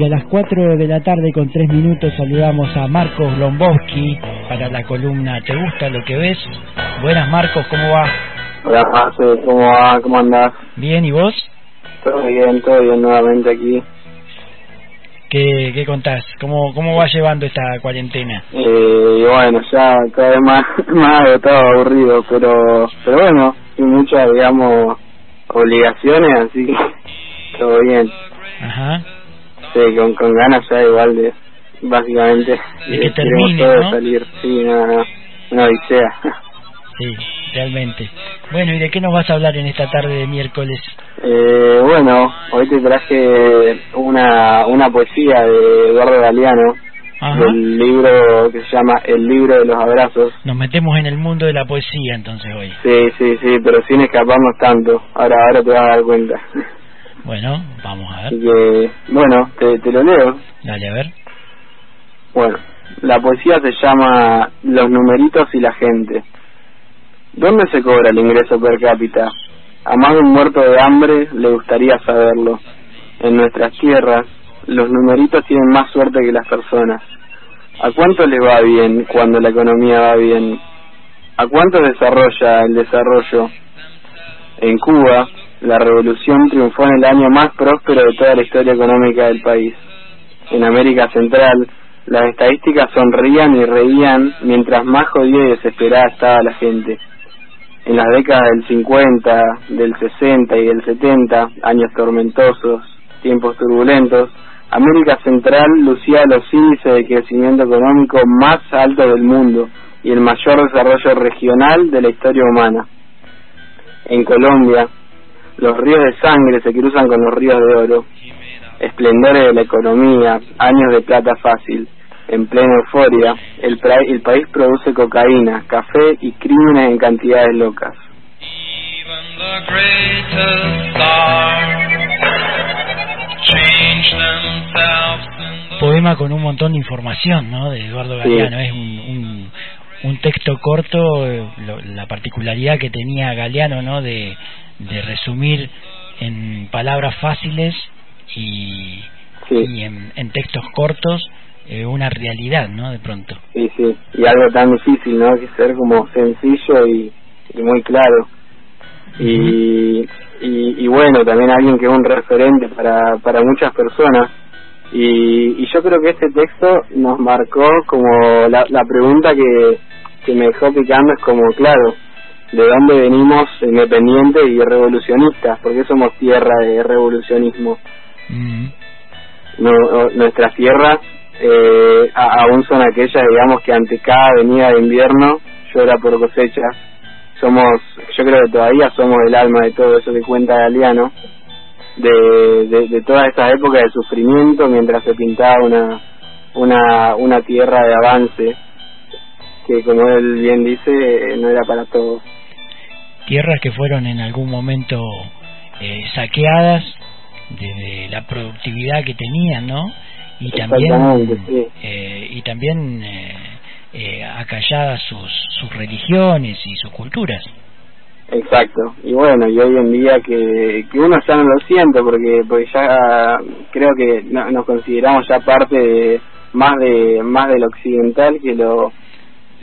Y a las 4 de la tarde con 3 minutos saludamos a Marcos Lombowski para la columna ¿Te gusta lo que ves? Buenas Marcos, ¿cómo va? Hola José, ¿cómo va? ¿Cómo andás? Bien, ¿y vos? Todo bien, todo bien nuevamente aquí. ¿Qué, qué contás? ¿Cómo, ¿Cómo va llevando esta cuarentena? Eh, bueno, ya cada vez más, más agotado, aburrido, pero, pero bueno, sin muchas, digamos, obligaciones, así que todo bien. Ajá. Sí, con, con ganas ya igual de, básicamente, De que termine, todo ¿no? salir, sí, no, no, una odisea. Sí, realmente. Bueno, ¿y de qué nos vas a hablar en esta tarde de miércoles? Eh, bueno, hoy te traje una, una poesía de Eduardo Galeano, Ajá. del libro que se llama El libro de los abrazos. Nos metemos en el mundo de la poesía entonces hoy. Sí, sí, sí, pero sin escaparnos tanto. Ahora, ahora te vas a dar cuenta. Bueno, vamos a Así ver. que, bueno, te, te lo leo. Dale, a ver. Bueno, la poesía se llama Los numeritos y la gente. ¿Dónde se cobra el ingreso per cápita? A más de un muerto de hambre le gustaría saberlo. En nuestras tierras, los numeritos tienen más suerte que las personas. ¿A cuánto les va bien cuando la economía va bien? ¿A cuánto desarrolla el desarrollo? En Cuba, la revolución triunfó en el año más próspero de toda la historia económica del país. En América Central, las estadísticas sonrían y reían mientras más jodida y desesperada estaba la gente. En las décadas del 50, del 60 y del 70, años tormentosos, tiempos turbulentos, América Central lucía los índices de crecimiento económico más altos del mundo y el mayor desarrollo regional de la historia humana. En Colombia, los ríos de sangre se cruzan con los ríos de oro. Esplendores de la economía, años de plata fácil. En plena euforia, el, pra- el país produce cocaína, café y crímenes en cantidades locas. Even the greatest stars change themselves in the Poema con un montón de información, ¿no? De Eduardo Sí. Galeano. Es un, un, un texto corto, eh, lo- la particularidad que tenía Galeano, ¿no? De, de resumir en palabras fáciles y, Sí. y en, en textos cortos eh, una realidad, ¿no? De pronto. Sí, sí, y algo tan difícil, ¿no? Que ser como sencillo y, y muy claro. Y, y, y bueno, también alguien que es un referente para, para muchas personas. Y, y yo creo que este texto nos marcó como la, la pregunta que, que me dejó picando es como, claro, ¿de dónde venimos independientes y revolucionistas? porque somos tierra de revolucionismo? Mm. no, nuestras tierras eh, aún son aquellas, digamos, que ante cada venida de invierno llora por cosechas. Somos, yo creo que todavía somos el alma de todo eso que cuenta Galeano, de, de, de todas épocas de sufrimiento mientras se pintaba una, una, una tierra de avance, que como él bien dice, eh, no era para todos. Tierras que fueron en algún momento eh, saqueadas desde la productividad que tenían, ¿no? Y también sí. eh, y también eh, eh, acalladas sus, sus religiones y sus culturas. Exacto, y bueno, y hoy en día que, que uno ya no lo siente porque porque ya creo que no- nos consideramos ya parte de más de más del occidental que lo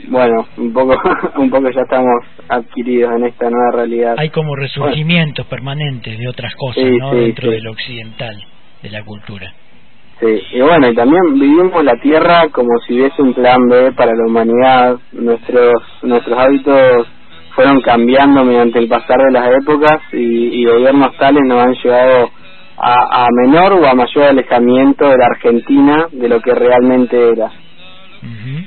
bueno, un poco un poco ya estamos adquiridos en esta nueva realidad. Hay como resurgimientos permanentes de otras cosas, Sí, ¿no? sí, Dentro sí. de lo occidental, de la cultura. Sí, y bueno, y también vivimos la Tierra como si hubiese un plan B para la humanidad. Nuestros nuestros hábitos fueron cambiando mediante el pasar de las épocas y, y gobiernos tales nos han llevado a, a menor o a mayor alejamiento de la Argentina de lo que realmente era, Ujú.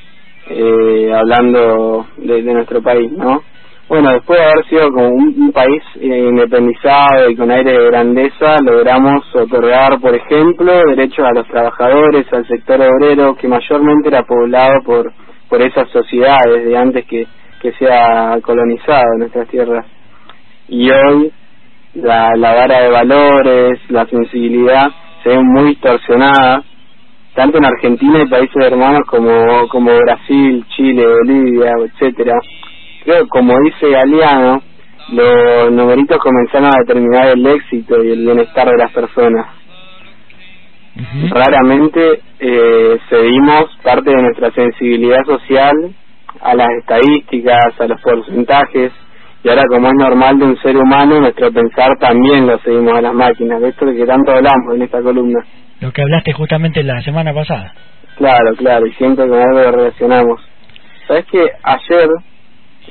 Eh, hablando de, de nuestro país, ¿no? Bueno, después de haber sido como un, país eh, independizado y con aire de grandeza, logramos otorgar, por ejemplo, derechos a los trabajadores, al sector obrero, que mayormente era poblado por, por esas sociedades de antes que, que sea colonizado nuestras tierras. Y hoy la, vara de valores, la sensibilidad se ven muy distorsionadas, tanto en Argentina y países hermanos como, como Brasil, Chile, Bolivia, etcétera. Creo, como dice Galeano, los numeritos comenzaron a determinar el éxito y el bienestar de las personas. Raramente eh, cedimos parte de nuestra sensibilidad social a las estadísticas, a los porcentajes, y ahora como es normal de un ser humano, nuestro pensar también lo seguimos a las máquinas, de esto de que tanto hablamos en esta columna. Lo que hablaste justamente la semana pasada. Claro, claro, y siempre con algo lo relacionamos. ¿Sabes que ayer,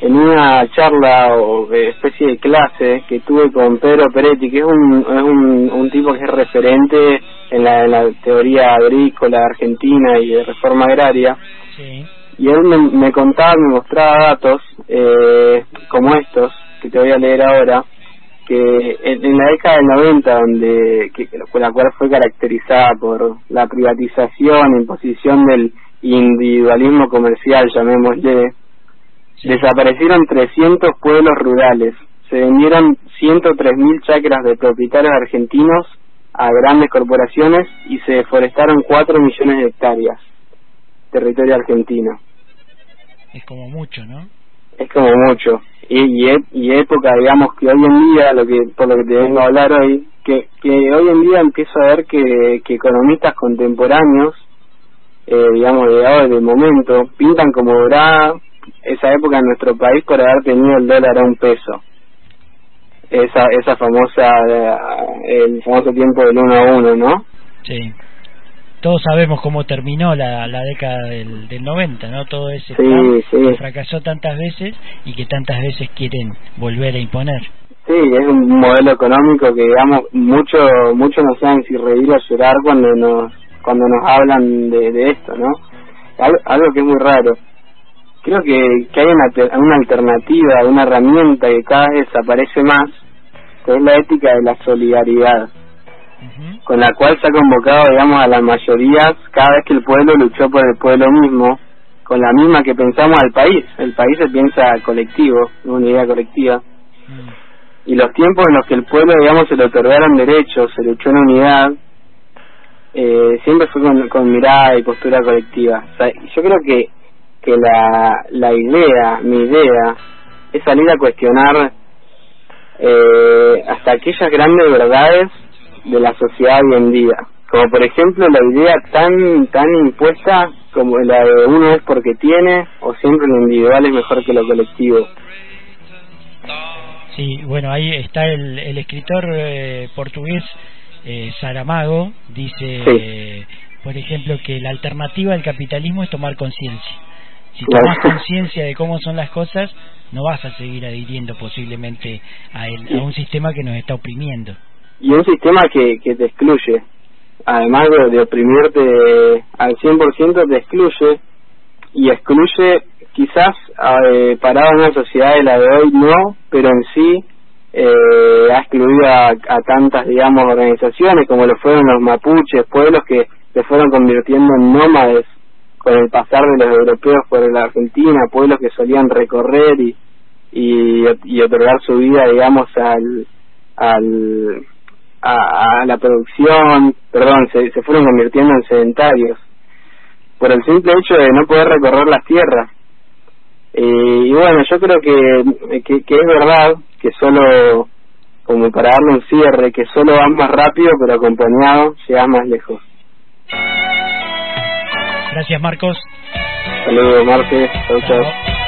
en una charla o especie de clase que tuve con Pedro Peretti, que es un, es un, un tipo que es referente en la, en la teoría agrícola argentina y de reforma agraria, Sí. Y él me, me contaba, me mostraba datos eh, como estos, que te voy a leer ahora, que en, en la década del 90, donde que, la cual fue caracterizada por la privatización, imposición del individualismo comercial, llamémosle, Sí. desaparecieron 300 pueblos rurales, se vendieron 103.000 chacras de propietarios argentinos a grandes corporaciones y se deforestaron 4 millones de hectáreas, territorio argentino Es como mucho, ¿no? es como mucho y, y, e- y época digamos que hoy en día lo que por lo que te vengo a hablar hoy que que hoy en día empiezo a ver que, que economistas contemporáneos eh, digamos de ahora de momento pintan como dorada esa época en nuestro país por haber tenido el dólar a un peso esa esa famosa eh, el famoso tiempo del uno a uno no Sí. Todos sabemos cómo terminó la, la década del, del 90, ¿no? Todo ese plan sí. que fracasó tantas veces y que tantas veces quieren volver a imponer. Sí, es un modelo económico que digamos mucho mucho no saben si reír o llorar cuando nos cuando nos hablan de, de esto, ¿no? Algo, algo que es muy raro. Creo que, que hay una, una alternativa, una herramienta que cada vez desaparece más, que es la ética de la solidaridad, Con la cual se ha convocado, digamos, a las mayorías cada vez que el pueblo luchó por el pueblo mismo, con la misma que pensamos al país. El país se piensa colectivo, una idea colectiva Mm. y los tiempos en los que el pueblo, digamos, se le otorgaron derechos, se luchó en unidad, eh, siempre fue con, con mirada y postura colectiva. O sea, yo creo que, que la, la idea, mi idea, es salir a cuestionar eh, hasta aquellas grandes verdades de la sociedad hoy en día. Como por ejemplo la idea tan tan impuesta como la de uno es porque tiene o siempre lo individual es mejor que lo colectivo. Sí, bueno, ahí está el, el escritor eh, portugués eh, Saramago, dice, Sí. eh, por ejemplo, que la alternativa al capitalismo es tomar conciencia. Si Claro. tomas conciencia de cómo son las cosas, no vas a seguir adhiriendo posiblemente a, el- a un sistema que nos está oprimiendo. Y un sistema que, que te excluye. Además de, oprimirte al 100%, te excluye y excluye quizás eh, parado en una sociedad de la de hoy no, pero en sí eh, ha excluido a, a tantas, digamos, organizaciones como lo fueron los mapuches, pueblos que se fueron convirtiendo en nómades con el pasar de los europeos por la Argentina, pueblos que solían recorrer y, y, y otorgar su vida, digamos, al, al a, a la producción, perdón, se, se fueron convirtiendo en sedentarios por el simple hecho de no poder recorrer las tierras. Eh, y bueno, yo creo que, que, que es verdad que solo, como para darle un cierre, que solo vas más rápido, pero acompañado llegas más lejos. Gracias, Marcos. Saludos, Marte. Chau, chau.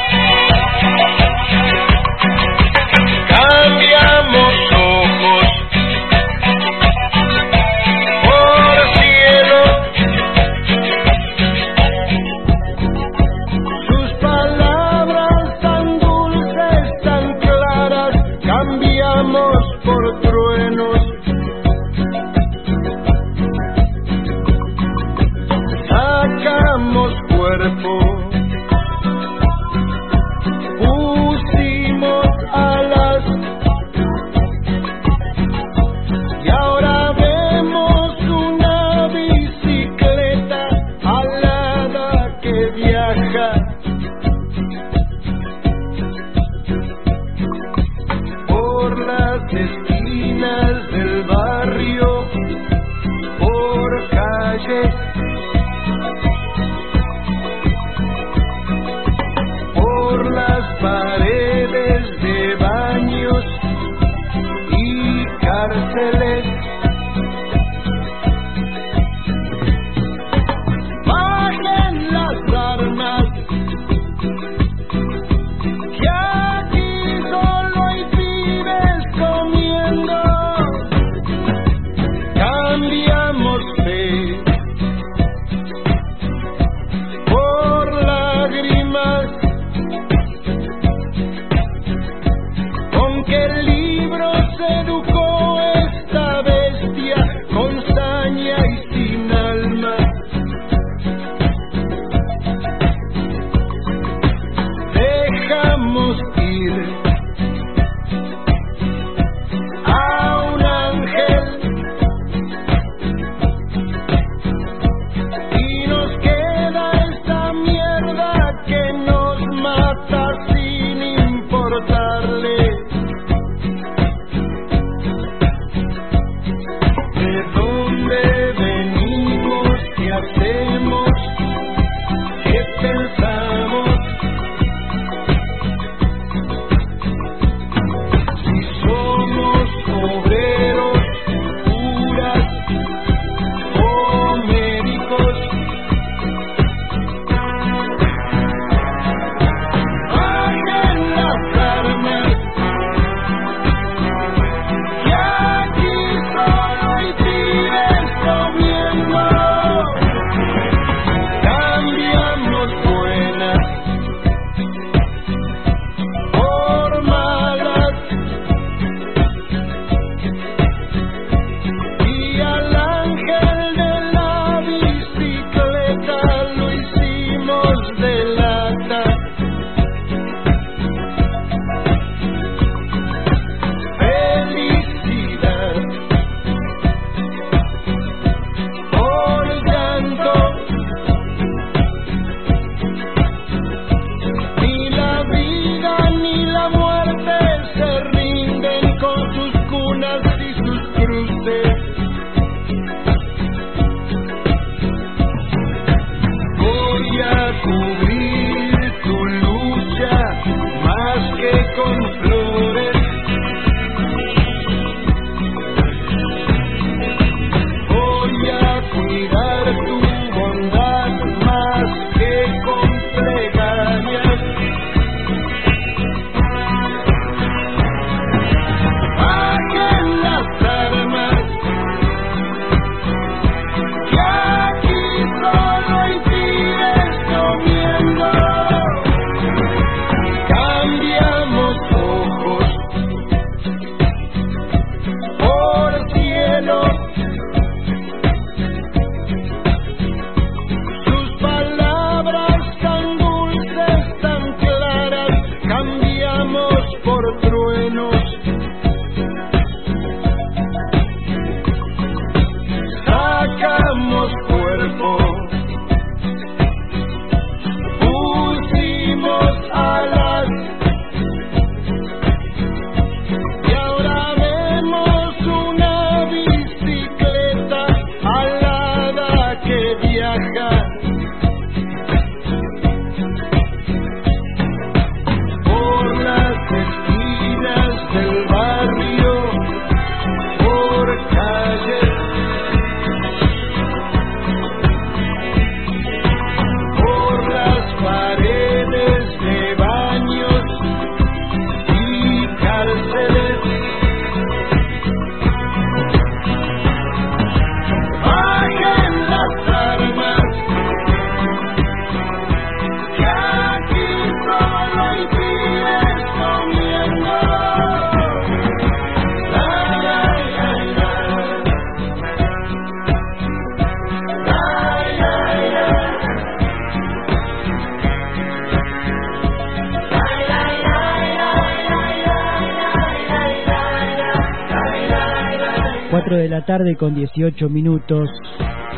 4 de la tarde con 18 minutos,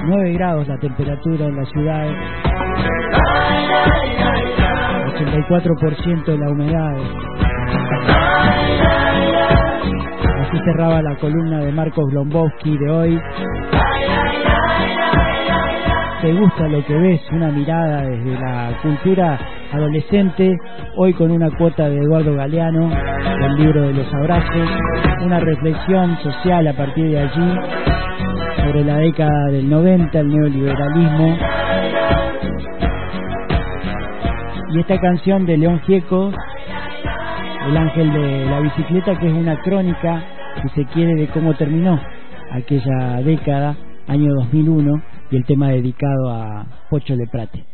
9 grados la temperatura en la ciudad, 84% de la humedad. Así cerraba la columna de Marcos Glombowski de hoy. ¿Te gusta lo que ves? Una mirada desde la cultura adolescente, hoy con una cuota de Eduardo Galeano, del libro de los abrazos, una reflexión social a partir de allí sobre la década del 90, el neoliberalismo. Y esta canción de León Gieco, El ángel de la bicicleta, que es una crónica, si se quiere, de cómo terminó aquella década, año 2001, y el tema dedicado a Pocho Leprate.